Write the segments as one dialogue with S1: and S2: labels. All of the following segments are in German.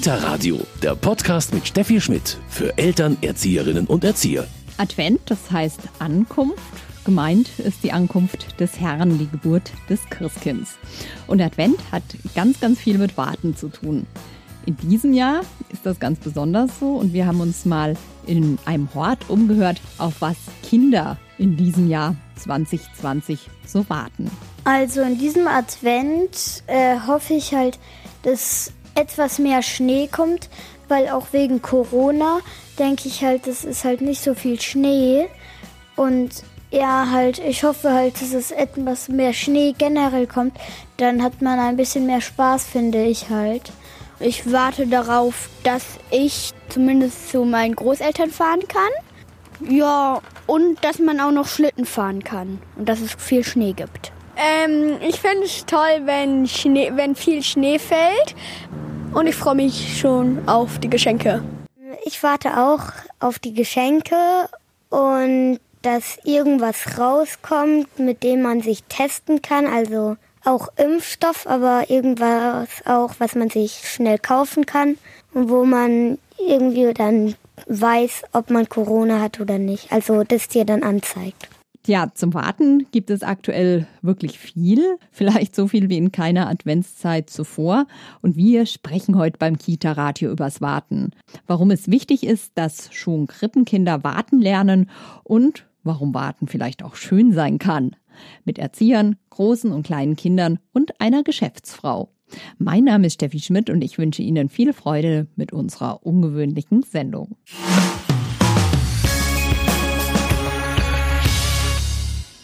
S1: Kita Radio, der Podcast mit Steffi Schmidt für Eltern, Erzieherinnen und Erzieher.
S2: Advent, das heißt Ankunft. Gemeint ist die Ankunft des Herrn, die Geburt des Christkinds. Und Advent hat ganz, ganz viel mit Warten zu tun. In diesem Jahr ist das ganz besonders so und wir haben uns mal in einem Hort umgehört, auf was Kinder in diesem Jahr 2020 so warten.
S3: Also in diesem Advent äh, hoffe ich halt, dass etwas mehr Schnee kommt, weil auch wegen Corona denke ich halt, es ist halt nicht so viel Schnee. Und ja, halt, ich hoffe halt, dass es etwas mehr Schnee generell kommt. Dann hat man ein bisschen mehr Spaß, finde ich halt.
S4: Ich warte darauf, dass ich zumindest zu meinen Großeltern fahren kann. Ja, und dass man auch noch Schlitten fahren kann und dass es viel Schnee gibt.
S5: Ähm, ich fände es toll, wenn, Schnee, wenn viel Schnee fällt. Und ich freue mich schon auf die Geschenke.
S3: Ich warte auch auf die Geschenke und dass irgendwas rauskommt, mit dem man sich testen kann. Also auch Impfstoff, aber irgendwas auch, was man sich schnell kaufen kann und wo man irgendwie dann weiß, ob man Corona hat oder nicht. Also das dir dann anzeigt.
S2: Ja, zum Warten gibt es aktuell wirklich viel, vielleicht so viel wie in keiner Adventszeit zuvor. Und wir sprechen heute beim Kita-Radio übers Warten. Warum es wichtig ist, dass schon Krippenkinder warten lernen und warum Warten vielleicht auch schön sein kann. Mit Erziehern, großen und kleinen Kindern und einer Geschäftsfrau. Mein Name ist Steffi Schmidt und ich wünsche Ihnen viel Freude mit unserer ungewöhnlichen Sendung.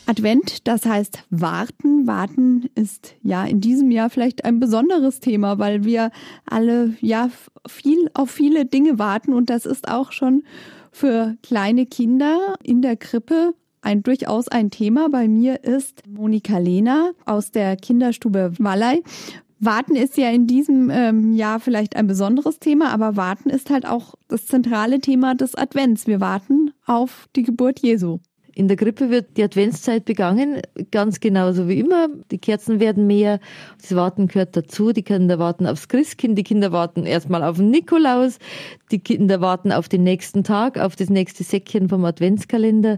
S2: Advent, das heißt warten. Warten ist ja in diesem Jahr vielleicht ein besonderes Thema, weil wir alle ja viel auf viele Dinge warten und das ist auch schon für kleine Kinder in der Krippe ein durchaus ein Thema. Bei mir ist Monika Lehner aus der Kinderstube Wallei. Warten ist ja in diesem ähm, Jahr vielleicht ein besonderes Thema, aber Warten ist halt auch das zentrale Thema des Advents. Wir warten auf die Geburt Jesu.
S6: In der Krippe wird die Adventszeit begangen, ganz genauso wie immer. Die Kerzen werden mehr, das Warten gehört dazu. Die Kinder warten aufs Christkind, die Kinder warten erstmal auf den Nikolaus, die Kinder warten auf den nächsten Tag, auf das nächste Säckchen vom Adventskalender.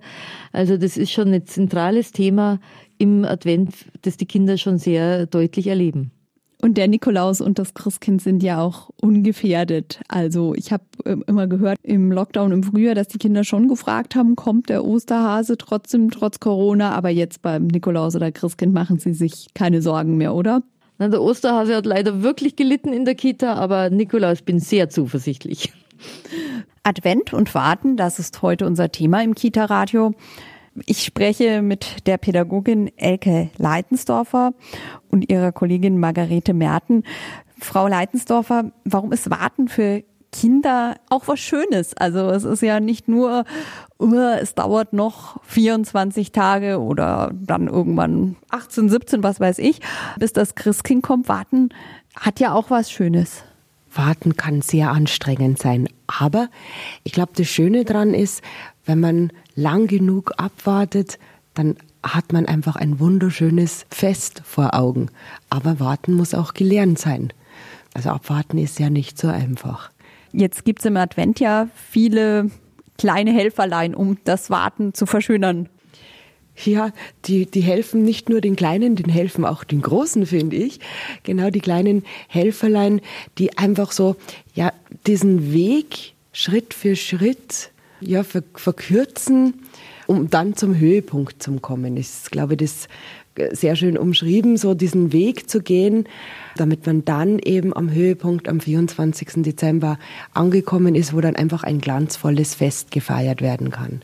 S6: Also das ist schon ein zentrales Thema im Advent, das die Kinder schon sehr deutlich erleben.
S2: Und der Nikolaus und das Christkind sind ja auch ungefährdet. Also ich habe ähm, immer gehört im Lockdown im Frühjahr, dass die Kinder schon gefragt haben, kommt der Osterhase trotzdem trotz Corona, aber jetzt beim Nikolaus oder Christkind machen sie sich keine Sorgen mehr, oder?
S6: Na, der Osterhase hat leider wirklich gelitten in der Kita, aber Nikolaus bin sehr zuversichtlich.
S2: Advent und Warten, das ist heute unser Thema im Kita-Radio. Ich spreche mit der Pädagogin Elke Leitensdorfer und ihrer Kollegin Margarete Merten. Frau Leitensdorfer, warum ist Warten für Kinder auch was Schönes? Also es ist ja nicht nur, uh, es dauert noch 24 Tage oder dann irgendwann 18, 17, was weiß ich, bis das Christkind kommt. Warten hat ja auch was Schönes.
S7: Warten kann sehr anstrengend sein. Aber ich glaube, das Schöne daran ist, wenn man lang genug abwartet, dann hat man einfach ein wunderschönes Fest vor Augen. Aber warten muss auch gelernt sein. Also abwarten ist ja nicht so einfach.
S2: Jetzt gibt es im Advent ja viele kleine Helferlein, um das Warten zu verschönern.
S7: Ja, die, die helfen nicht nur den Kleinen, die helfen auch den Großen, finde ich. Genau die kleinen Helferlein, die einfach so, ja, diesen Weg Schritt für Schritt ja, verkürzen, um dann zum Höhepunkt zu kommen. Ist, glaube ich, das sehr schön umschrieben, so diesen Weg zu gehen, damit man dann eben am Höhepunkt am 24. Dezember angekommen ist, wo dann einfach ein glanzvolles Fest gefeiert werden kann.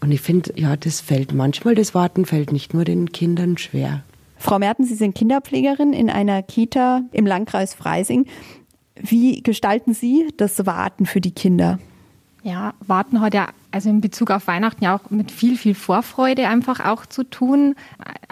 S7: Und ich finde, ja, das fällt manchmal, das Warten fällt nicht nur den Kindern schwer.
S2: Frau Merten, Sie sind Kinderpflegerin in einer Kita im Landkreis Freising. Wie gestalten Sie das Warten für die Kinder?
S8: Ja, Warten hat ja also in Bezug auf Weihnachten ja auch mit viel, viel Vorfreude einfach auch zu tun,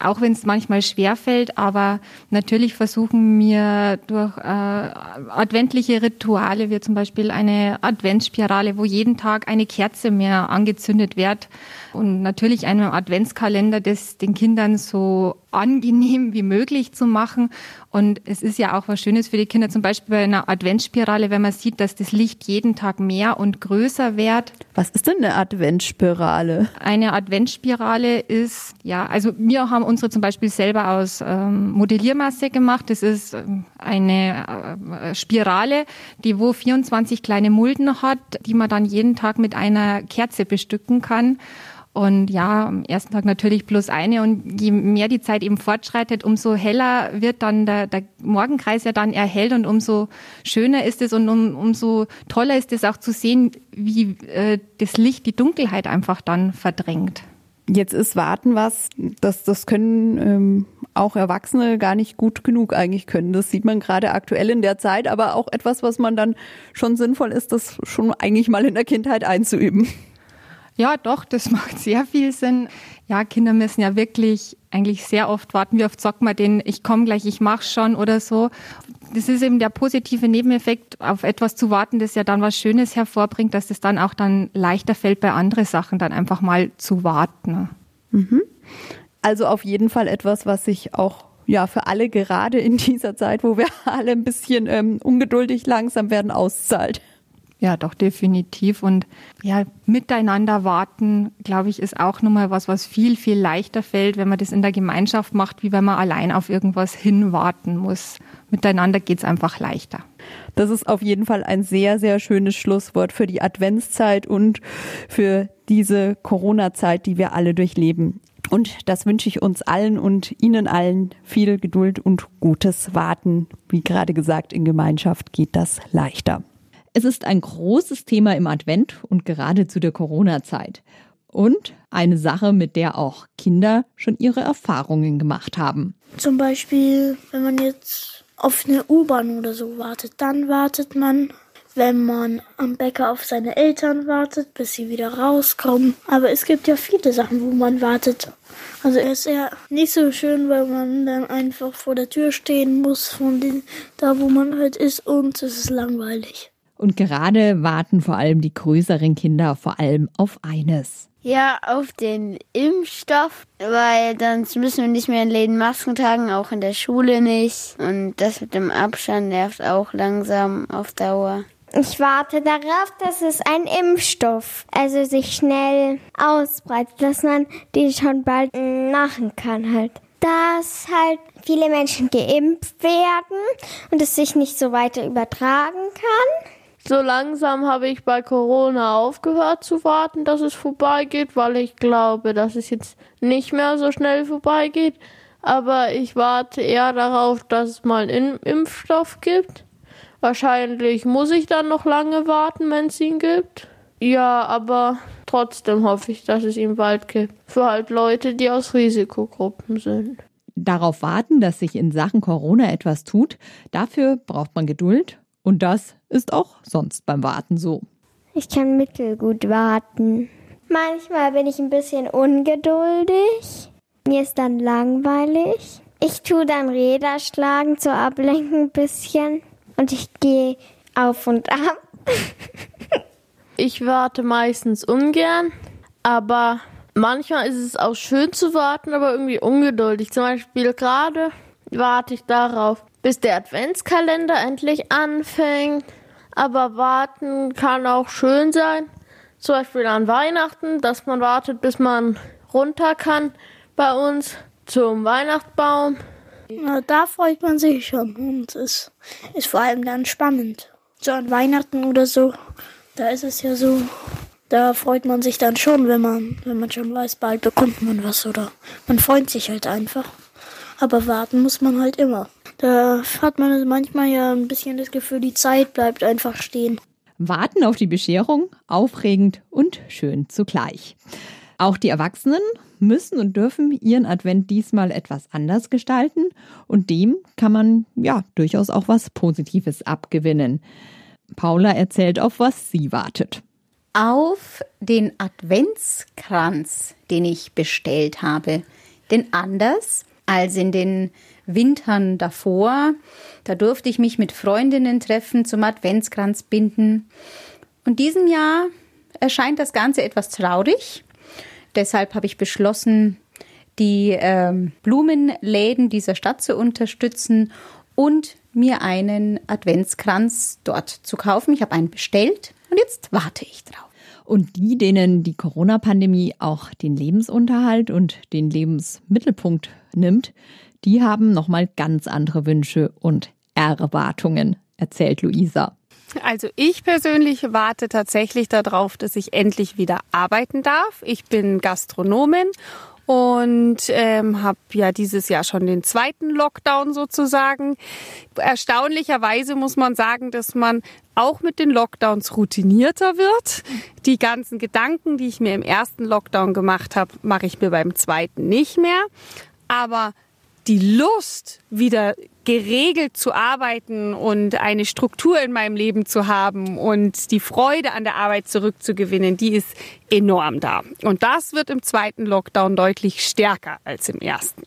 S8: auch wenn es manchmal schwer fällt. Aber natürlich versuchen wir durch äh, adventliche Rituale, wie zum Beispiel eine Adventsspirale, wo jeden Tag eine Kerze mehr angezündet wird und natürlich einem Adventskalender, das den Kindern so angenehm wie möglich zu machen. Und es ist ja auch was Schönes für die Kinder, zum Beispiel bei einer Adventsspirale, wenn man sieht, dass das Licht jeden Tag mehr und größer wird.
S2: Was ist denn eine Adventsspirale?
S8: Eine Adventsspirale ist, ja, also wir haben unsere zum Beispiel selber aus ähm, Modelliermasse gemacht. Das ist ähm, eine äh, Spirale, die wo 24 kleine Mulden hat, die man dann jeden Tag mit einer Kerze bestücken kann. Und ja, am ersten Tag natürlich plus eine. Und je mehr die Zeit eben fortschreitet, umso heller wird dann der, der Morgenkreis ja dann erhellt und umso schöner ist es und um, umso toller ist es auch zu sehen, wie äh, das Licht die Dunkelheit einfach dann verdrängt.
S2: Jetzt ist Warten was, das, das können ähm, auch Erwachsene gar nicht gut genug eigentlich können. Das sieht man gerade aktuell in der Zeit, aber auch etwas, was man dann schon sinnvoll ist, das schon eigentlich mal in der Kindheit einzuüben.
S8: Ja, doch, das macht sehr viel Sinn. Ja, Kinder müssen ja wirklich eigentlich sehr oft warten. Wie oft sagt man denen, ich komme gleich, ich mache schon oder so. Das ist eben der positive Nebeneffekt, auf etwas zu warten, das ja dann was Schönes hervorbringt, dass es dann auch dann leichter fällt, bei anderen Sachen dann einfach mal zu warten.
S2: Mhm. Also auf jeden Fall etwas, was sich auch ja für alle gerade in dieser Zeit, wo wir alle ein bisschen ähm, ungeduldig langsam werden, auszahlt.
S8: Ja, doch, definitiv. Und ja, miteinander warten, glaube ich, ist auch nochmal was, was viel, viel leichter fällt, wenn man das in der Gemeinschaft macht, wie wenn man allein auf irgendwas hinwarten muss. Miteinander geht's einfach leichter.
S2: Das ist auf jeden Fall ein sehr, sehr schönes Schlusswort für die Adventszeit und für diese Corona-Zeit, die wir alle durchleben. Und das wünsche ich uns allen und Ihnen allen viel Geduld und gutes Warten. Wie gerade gesagt, in Gemeinschaft geht das leichter. Es ist ein großes Thema im Advent und gerade zu der Corona-Zeit. Und eine Sache, mit der auch Kinder schon ihre Erfahrungen gemacht haben.
S9: Zum Beispiel, wenn man jetzt auf eine U-Bahn oder so wartet, dann wartet man, wenn man am Bäcker auf seine Eltern wartet, bis sie wieder rauskommen. Aber es gibt ja viele Sachen, wo man wartet. Also es ist ja nicht so schön, weil man dann einfach vor der Tür stehen muss, von den, da wo man halt ist und es ist langweilig.
S2: Und gerade warten vor allem die größeren Kinder vor allem auf eines.
S10: Ja, auf den Impfstoff, weil dann müssen wir nicht mehr in Läden Masken tragen, auch in der Schule nicht. Und das mit dem Abstand nervt auch langsam auf Dauer.
S3: Ich warte darauf, dass es ein Impfstoff, also sich schnell ausbreitet, dass man den schon bald machen kann halt. Dass halt viele Menschen geimpft werden und es sich nicht so weiter übertragen kann.
S11: So langsam habe ich bei Corona aufgehört zu warten, dass es vorbeigeht, weil ich glaube, dass es jetzt nicht mehr so schnell vorbeigeht. Aber ich warte eher darauf, dass es mal einen Impfstoff gibt. Wahrscheinlich muss ich dann noch lange warten, wenn es ihn gibt. Ja, aber trotzdem hoffe ich, dass es ihn bald gibt. Für halt Leute, die aus Risikogruppen sind.
S2: Darauf warten, dass sich in Sachen Corona etwas tut, dafür braucht man Geduld und das ist auch sonst beim Warten so.
S3: Ich kann mittelgut warten. Manchmal bin ich ein bisschen ungeduldig. Mir ist dann langweilig. Ich tue dann Räder schlagen zur Ablenkung ein bisschen. Und ich gehe auf und ab.
S11: ich warte meistens ungern, aber manchmal ist es auch schön zu warten, aber irgendwie ungeduldig. Zum Beispiel gerade warte ich darauf, bis der Adventskalender endlich anfängt. Aber warten kann auch schön sein. Zum Beispiel an Weihnachten, dass man wartet, bis man runter kann bei uns zum Weihnachtsbaum.
S9: Na, da freut man sich schon und es ist vor allem dann spannend. So an Weihnachten oder so, da ist es ja so, da freut man sich dann schon, wenn man, wenn man schon weiß, bald bekommt man was oder man freut sich halt einfach. Aber warten muss man halt immer. Da hat man manchmal ja ein bisschen das Gefühl, die Zeit bleibt einfach stehen.
S2: Warten auf die Bescherung, aufregend und schön zugleich. Auch die Erwachsenen müssen und dürfen ihren Advent diesmal etwas anders gestalten und dem kann man ja durchaus auch was Positives abgewinnen. Paula erzählt, auf was sie wartet.
S12: Auf den Adventskranz, den ich bestellt habe. Denn anders als in den Wintern davor. Da durfte ich mich mit Freundinnen treffen, zum Adventskranz binden. Und diesem Jahr erscheint das Ganze etwas traurig. Deshalb habe ich beschlossen, die ähm, Blumenläden dieser Stadt zu unterstützen und mir einen Adventskranz dort zu kaufen. Ich habe einen bestellt und jetzt warte ich drauf.
S2: Und die, denen die Corona-Pandemie auch den Lebensunterhalt und den Lebensmittelpunkt nimmt, die haben nochmal ganz andere Wünsche und Erwartungen, erzählt Luisa.
S13: Also ich persönlich warte tatsächlich darauf, dass ich endlich wieder arbeiten darf. Ich bin Gastronomin und ähm, habe ja dieses Jahr schon den zweiten Lockdown sozusagen. Erstaunlicherweise muss man sagen, dass man auch mit den Lockdowns routinierter wird. Die ganzen Gedanken, die ich mir im ersten Lockdown gemacht habe, mache ich mir beim zweiten nicht mehr. Aber die Lust, wieder geregelt zu arbeiten und eine Struktur in meinem Leben zu haben und die Freude an der Arbeit zurückzugewinnen, die ist enorm da. Und das wird im zweiten Lockdown deutlich stärker als im ersten.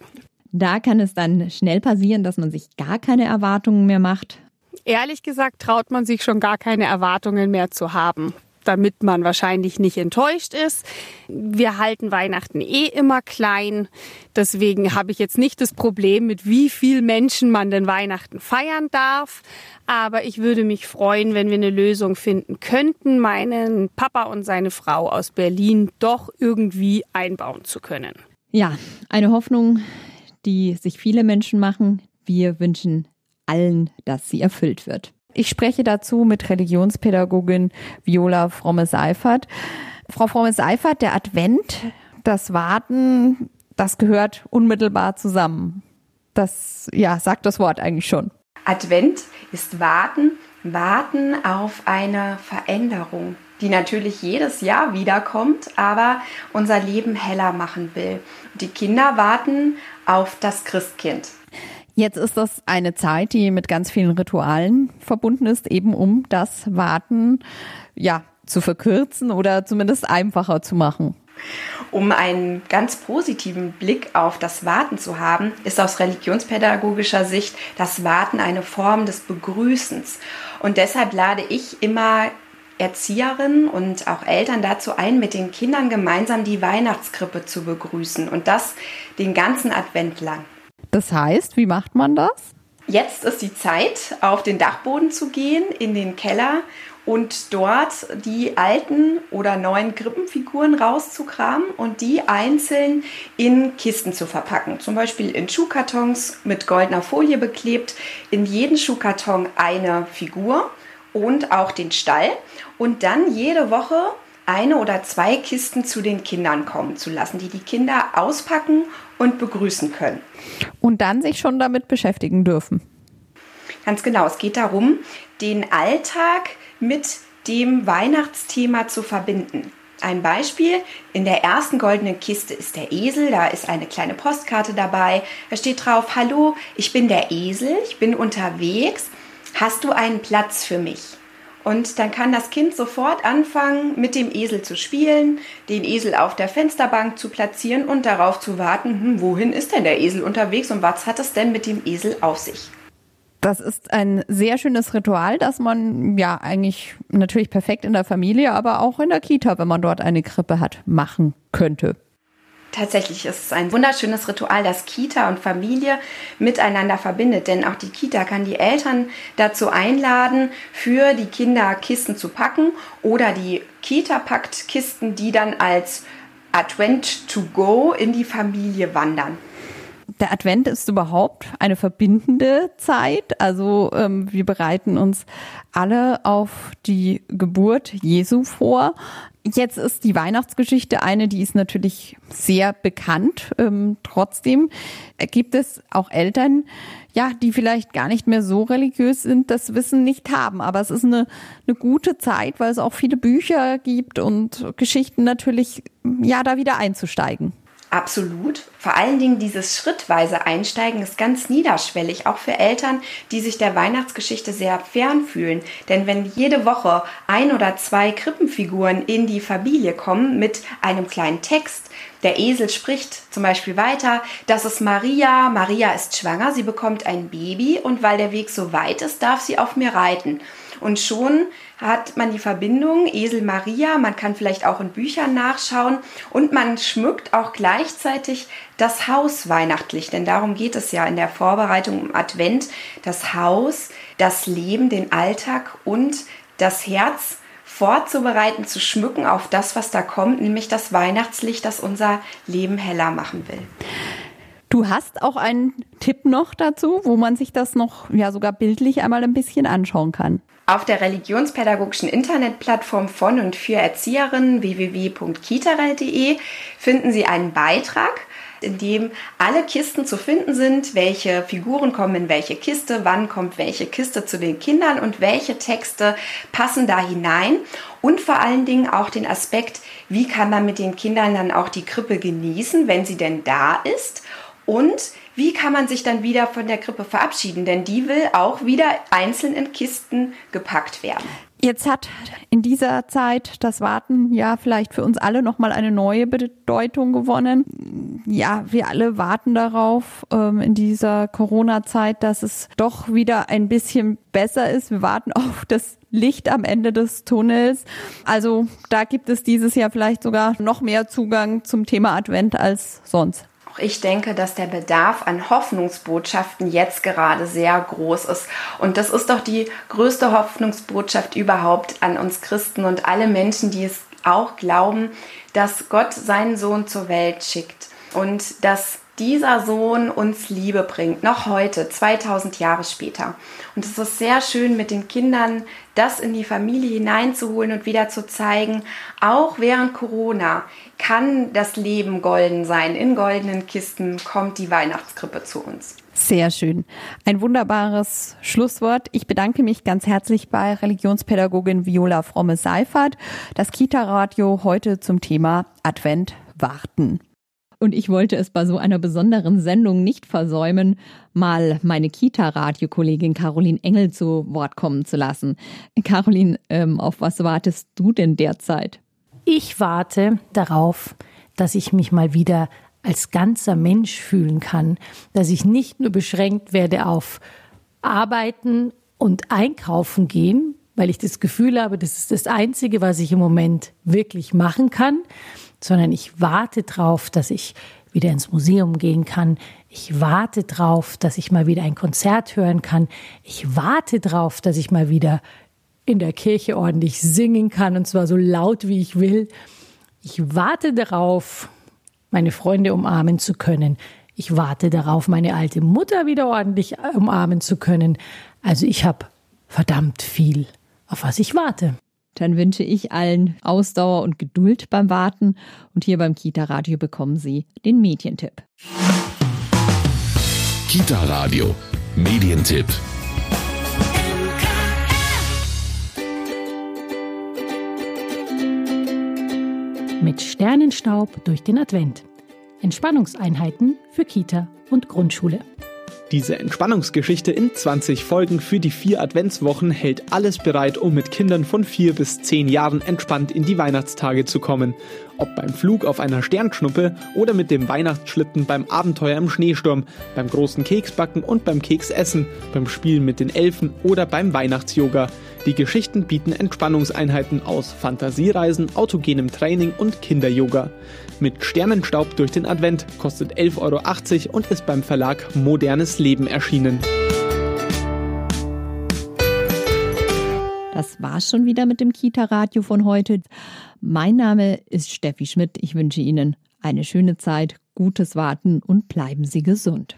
S2: Da kann es dann schnell passieren, dass man sich gar keine Erwartungen mehr macht.
S13: Ehrlich gesagt traut man sich schon gar keine Erwartungen mehr zu haben damit man wahrscheinlich nicht enttäuscht ist. Wir halten Weihnachten eh immer klein. Deswegen habe ich jetzt nicht das Problem, mit wie viel Menschen man denn Weihnachten feiern darf. Aber ich würde mich freuen, wenn wir eine Lösung finden könnten, meinen Papa und seine Frau aus Berlin doch irgendwie einbauen zu können.
S2: Ja, eine Hoffnung, die sich viele Menschen machen. Wir wünschen allen, dass sie erfüllt wird. Ich spreche dazu mit Religionspädagogin Viola Fromme-Seifert. Frau Fromme-Seifert, der Advent, das Warten, das gehört unmittelbar zusammen. Das, ja, sagt das Wort eigentlich schon.
S14: Advent ist Warten, Warten auf eine Veränderung, die natürlich jedes Jahr wiederkommt, aber unser Leben heller machen will. Die Kinder warten auf das Christkind.
S2: Jetzt ist das eine Zeit, die mit ganz vielen Ritualen verbunden ist, eben um das Warten ja zu verkürzen oder zumindest einfacher zu machen.
S14: Um einen ganz positiven Blick auf das Warten zu haben, ist aus religionspädagogischer Sicht das Warten eine Form des Begrüßens. Und deshalb lade ich immer Erzieherinnen und auch Eltern dazu ein, mit den Kindern gemeinsam die Weihnachtskrippe zu begrüßen und das den ganzen Advent lang.
S2: Das heißt, wie macht man das?
S14: Jetzt ist die Zeit, auf den Dachboden zu gehen, in den Keller und dort die alten oder neuen Krippenfiguren rauszukramen und die einzeln in Kisten zu verpacken. Zum Beispiel in Schuhkartons mit goldener Folie beklebt. In jeden Schuhkarton eine Figur und auch den Stall. Und dann jede Woche eine oder zwei Kisten zu den Kindern kommen zu lassen, die die Kinder auspacken und begrüßen können.
S2: Und dann sich schon damit beschäftigen dürfen.
S14: Ganz genau. Es geht darum, den Alltag mit dem Weihnachtsthema zu verbinden. Ein Beispiel, in der ersten goldenen Kiste ist der Esel, da ist eine kleine Postkarte dabei. Da steht drauf, hallo, ich bin der Esel, ich bin unterwegs. Hast du einen Platz für mich? Und dann kann das Kind sofort anfangen, mit dem Esel zu spielen, den Esel auf der Fensterbank zu platzieren und darauf zu warten, hm, wohin ist denn der Esel unterwegs und was hat es denn mit dem Esel auf sich?
S2: Das ist ein sehr schönes Ritual, das man ja eigentlich natürlich perfekt in der Familie, aber auch in der Kita, wenn man dort eine Krippe hat, machen könnte.
S14: Tatsächlich ist es ein wunderschönes Ritual, das Kita und Familie miteinander verbindet. Denn auch die Kita kann die Eltern dazu einladen, für die Kinder Kisten zu packen oder die Kita packt Kisten, die dann als Advent to go in die Familie wandern
S2: der Advent ist überhaupt eine verbindende Zeit. Also ähm, wir bereiten uns alle auf die Geburt Jesu vor. Jetzt ist die Weihnachtsgeschichte eine, die ist natürlich sehr bekannt. Ähm, trotzdem gibt es auch Eltern, ja, die vielleicht gar nicht mehr so religiös sind, das Wissen nicht haben. Aber es ist eine, eine gute Zeit, weil es auch viele Bücher gibt und Geschichten natürlich, ja, da wieder einzusteigen.
S14: Absolut. Vor allen Dingen dieses schrittweise Einsteigen ist ganz niederschwellig, auch für Eltern, die sich der Weihnachtsgeschichte sehr fern fühlen. Denn wenn jede Woche ein oder zwei Krippenfiguren in die Familie kommen mit einem kleinen Text, der Esel spricht zum Beispiel weiter, das ist Maria, Maria ist schwanger, sie bekommt ein Baby und weil der Weg so weit ist, darf sie auf mir reiten. Und schon hat man die Verbindung Esel Maria, man kann vielleicht auch in Büchern nachschauen und man schmückt auch gleichzeitig das Haus weihnachtlich, denn darum geht es ja in der Vorbereitung im Advent, das Haus, das Leben, den Alltag und das Herz vorzubereiten, zu schmücken auf das, was da kommt, nämlich das Weihnachtslicht, das unser Leben heller machen will.
S2: Du hast auch einen Tipp noch dazu, wo man sich das noch ja sogar bildlich einmal ein bisschen anschauen kann.
S14: Auf der religionspädagogischen Internetplattform von und für Erzieherinnen www.kitarel.de finden Sie einen Beitrag, in dem alle Kisten zu finden sind, welche Figuren kommen in welche Kiste, wann kommt welche Kiste zu den Kindern und welche Texte passen da hinein und vor allen Dingen auch den Aspekt, wie kann man mit den Kindern dann auch die Krippe genießen, wenn sie denn da ist und wie kann man sich dann wieder von der Krippe verabschieden, denn die will auch wieder einzeln in Kisten gepackt werden.
S2: Jetzt hat in dieser Zeit das Warten ja vielleicht für uns alle nochmal eine neue Bedeutung gewonnen. Ja, wir alle warten darauf ähm, in dieser Corona-Zeit, dass es doch wieder ein bisschen besser ist. Wir warten auf das Licht am Ende des Tunnels. Also da gibt es dieses Jahr vielleicht sogar noch mehr Zugang zum Thema Advent als sonst
S14: ich denke, dass der Bedarf an Hoffnungsbotschaften jetzt gerade sehr groß ist. Und das ist doch die größte Hoffnungsbotschaft überhaupt an uns Christen und alle Menschen, die es auch glauben, dass Gott seinen Sohn zur Welt schickt und dass dieser Sohn uns Liebe bringt, noch heute, 2000 Jahre später. Und es ist sehr schön, mit den Kindern das in die Familie hineinzuholen und wieder zu zeigen, auch während Corona kann das Leben golden sein. In goldenen Kisten kommt die Weihnachtskrippe zu uns.
S2: Sehr schön. Ein wunderbares Schlusswort. Ich bedanke mich ganz herzlich bei Religionspädagogin Viola Fromme-Seifert. Das Kita-Radio heute zum Thema Advent warten. Und ich wollte es bei so einer besonderen Sendung nicht versäumen, mal meine Kita-Radiokollegin Caroline Engel zu Wort kommen zu lassen. Caroline, ähm, auf was wartest du denn derzeit?
S15: Ich warte darauf, dass ich mich mal wieder als ganzer Mensch fühlen kann, dass ich nicht nur beschränkt werde auf Arbeiten und Einkaufen gehen, weil ich das Gefühl habe, das ist das Einzige, was ich im Moment wirklich machen kann, sondern ich warte darauf, dass ich wieder ins Museum gehen kann. Ich warte darauf, dass ich mal wieder ein Konzert hören kann. Ich warte darauf, dass ich mal wieder in der Kirche ordentlich singen kann und zwar so laut wie ich will. Ich warte darauf, meine Freunde umarmen zu können. Ich warte darauf, meine alte Mutter wieder ordentlich umarmen zu können. Also ich habe verdammt viel, auf was ich warte
S2: dann wünsche ich allen Ausdauer und Geduld beim Warten und hier beim Kita Radio bekommen Sie den Medientipp.
S1: Kita Radio Medientipp.
S15: Mit Sternenstaub durch den Advent. Entspannungseinheiten für Kita und Grundschule.
S16: Diese Entspannungsgeschichte in 20 Folgen für die vier Adventswochen hält alles bereit, um mit Kindern von vier bis zehn Jahren entspannt in die Weihnachtstage zu kommen. Ob beim Flug auf einer Sternschnuppe oder mit dem Weihnachtsschlitten beim Abenteuer im Schneesturm, beim großen Keksbacken und beim Keksessen, beim Spielen mit den Elfen oder beim Weihnachtsyoga. Die Geschichten bieten Entspannungseinheiten aus Fantasiereisen, autogenem Training und Kinderyoga. Mit Sternenstaub durch den Advent kostet 11,80 Euro und ist beim Verlag Modernes Leben erschienen.
S2: Das war's schon wieder mit dem Kita-Radio von heute. Mein Name ist Steffi Schmidt. Ich wünsche Ihnen eine schöne Zeit, gutes Warten und bleiben Sie gesund.